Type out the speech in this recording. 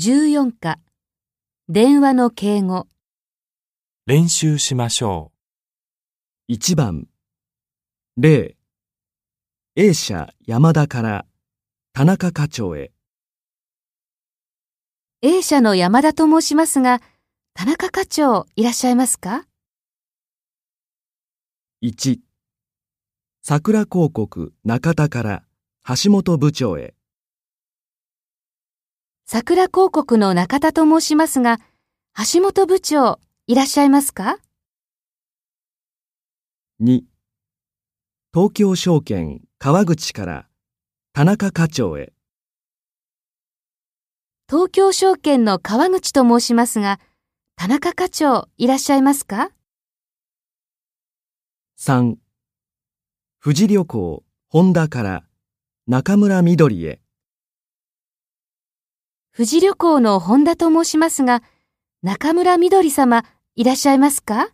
14課。電話の敬語。練習しましょ1番。0 A 社山田から。田中課長へ。A 社の山田と申しますが、田中課長いらっしゃいますか？1桜広告中田から橋本部長へ桜広告の中田と申しますが、橋本部長いらっしゃいますか？2東京証券川口から田中課長へ。東京証券の川口と申しますが、田中課長いらっしゃいますか？3富士旅行本田から中村みどりへ富士旅行の本田と申しますが、中村みどり様いらっしゃいますか？